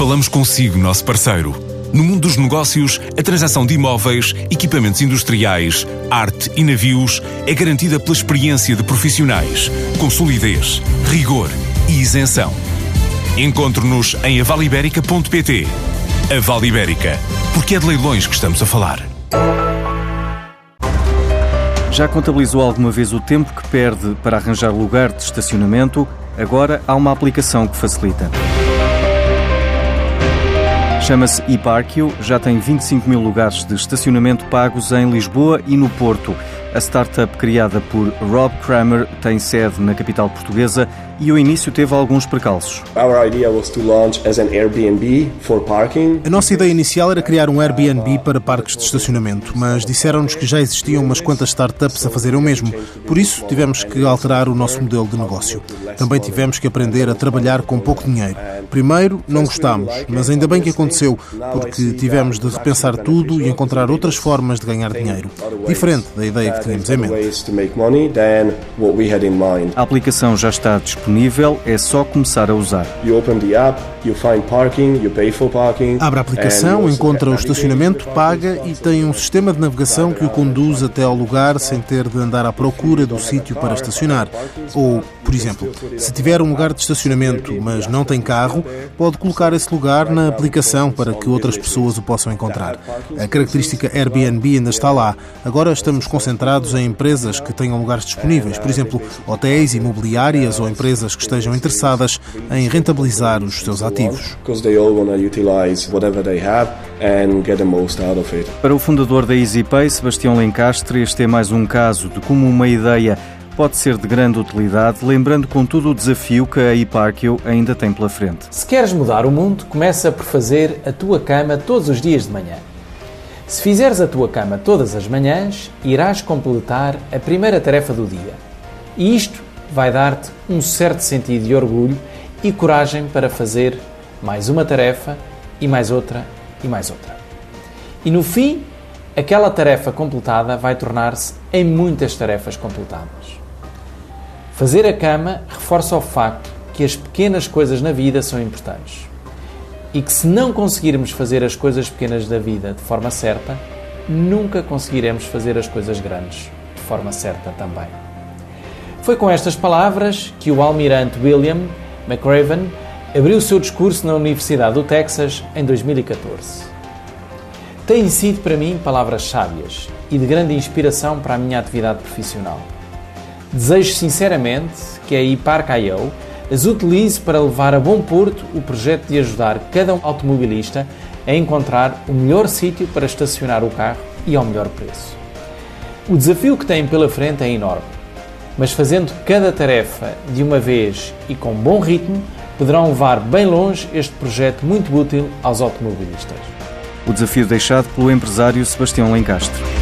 Falamos consigo, nosso parceiro. No mundo dos negócios, a transação de imóveis, equipamentos industriais, arte e navios é garantida pela experiência de profissionais, com solidez, rigor e isenção. Encontre-nos em avaliberica.pt. A Vale Ibérica, porque é de leilões que estamos a falar. Já contabilizou alguma vez o tempo que perde para arranjar lugar de estacionamento? Agora há uma aplicação que facilita. Chama-se eParkio, já tem 25 mil lugares de estacionamento pagos em Lisboa e no Porto. A startup criada por Rob Kramer tem sede na capital portuguesa e o início teve alguns precalços. A nossa ideia inicial era criar um Airbnb para parques de estacionamento, mas disseram-nos que já existiam umas quantas startups a fazer o mesmo. Por isso, tivemos que alterar o nosso modelo de negócio. Também tivemos que aprender a trabalhar com pouco dinheiro. Primeiro, não gostámos, mas ainda bem que aconteceu, porque tivemos de repensar tudo e encontrar outras formas de ganhar dinheiro, diferente da ideia que tínhamos em mente. A aplicação já está disponível disponível, é só começar a usar. Abre a aplicação, encontra o estacionamento, paga e tem um sistema de navegação que o conduz até ao lugar sem ter de andar à procura do sítio para estacionar. Ou, por exemplo, se tiver um lugar de estacionamento, mas não tem carro, pode colocar esse lugar na aplicação para que outras pessoas o possam encontrar. A característica Airbnb ainda está lá. Agora estamos concentrados em empresas que tenham lugares disponíveis, por exemplo, hotéis, imobiliárias ou empresas empresas que estejam interessadas em rentabilizar os seus ativos. Para o fundador da EasyPay, Sebastião Lencastre, este é mais um caso de como uma ideia pode ser de grande utilidade, lembrando contudo o desafio que a eParkio ainda tem pela frente. Se queres mudar o mundo, começa por fazer a tua cama todos os dias de manhã. Se fizeres a tua cama todas as manhãs, irás completar a primeira tarefa do dia. E isto vai dar-te um certo sentido de orgulho e coragem para fazer mais uma tarefa e mais outra e mais outra. E no fim, aquela tarefa completada vai tornar-se em muitas tarefas completadas. Fazer a cama reforça o facto que as pequenas coisas na vida são importantes e que se não conseguirmos fazer as coisas pequenas da vida de forma certa, nunca conseguiremos fazer as coisas grandes de forma certa também. Foi com estas palavras que o almirante William McRaven abriu seu discurso na Universidade do Texas em 2014. Têm sido para mim palavras sábias e de grande inspiração para a minha atividade profissional. Desejo sinceramente que a IPARC.io as utilize para levar a bom porto o projeto de ajudar cada automobilista a encontrar o melhor sítio para estacionar o carro e ao melhor preço. O desafio que têm pela frente é enorme mas fazendo cada tarefa de uma vez e com bom ritmo, poderão levar bem longe este projeto muito útil aos automobilistas. O desafio deixado pelo empresário Sebastião Lencastre.